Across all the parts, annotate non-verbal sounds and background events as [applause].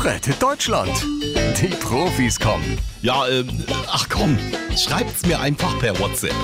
Rettet Deutschland. Die Profis kommen. Ja, ähm, ach komm, schreibt's mir einfach per WhatsApp.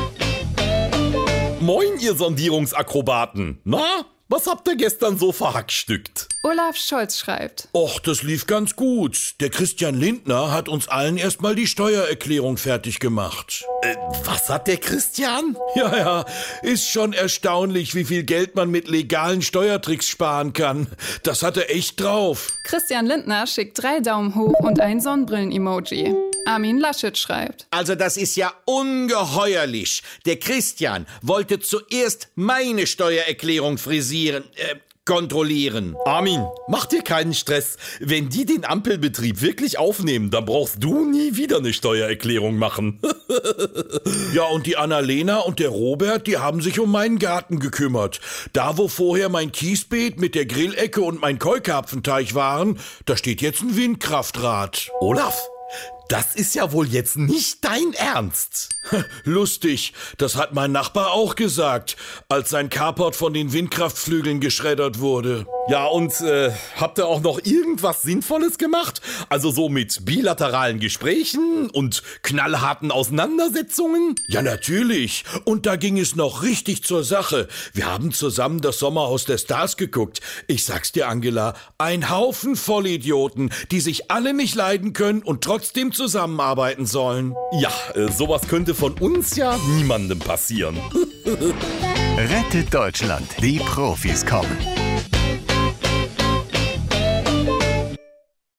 Moin, ihr Sondierungsakrobaten. Na, was habt ihr gestern so verhackstückt? Olaf Scholz schreibt. Och, das lief ganz gut. Der Christian Lindner hat uns allen erstmal die Steuererklärung fertig gemacht. Äh, was hat der Christian? Ja, ja, ist schon erstaunlich, wie viel Geld man mit legalen Steuertricks sparen kann. Das hat er echt drauf. Christian Lindner schickt drei Daumen hoch und ein Sonnenbrillen-Emoji. Armin Laschet schreibt. Also das ist ja ungeheuerlich. Der Christian wollte zuerst meine Steuererklärung frisieren, äh, kontrollieren. Armin, mach dir keinen Stress. Wenn die den Ampelbetrieb wirklich aufnehmen, dann brauchst du nie wieder eine Steuererklärung machen. [laughs] ja, und die Annalena und der Robert, die haben sich um meinen Garten gekümmert. Da, wo vorher mein Kiesbeet mit der Grillecke und mein Keukarpfenteich waren, da steht jetzt ein Windkraftrad. Olaf, das ist ja wohl jetzt nicht dein Ernst. [laughs] Lustig, das hat mein Nachbar auch gesagt, als sein Carport von den Windkraftflügeln geschreddert wurde. Ja, und äh, habt ihr auch noch irgendwas Sinnvolles gemacht? Also so mit bilateralen Gesprächen und knallharten Auseinandersetzungen? Ja, natürlich. Und da ging es noch richtig zur Sache. Wir haben zusammen das Sommerhaus der Stars geguckt. Ich sag's dir, Angela, ein Haufen Vollidioten, die sich alle nicht leiden können und trotzdem zusammenarbeiten sollen. Ja, äh, sowas könnte von uns ja niemandem passieren. Rettet Deutschland. Die Profis kommen.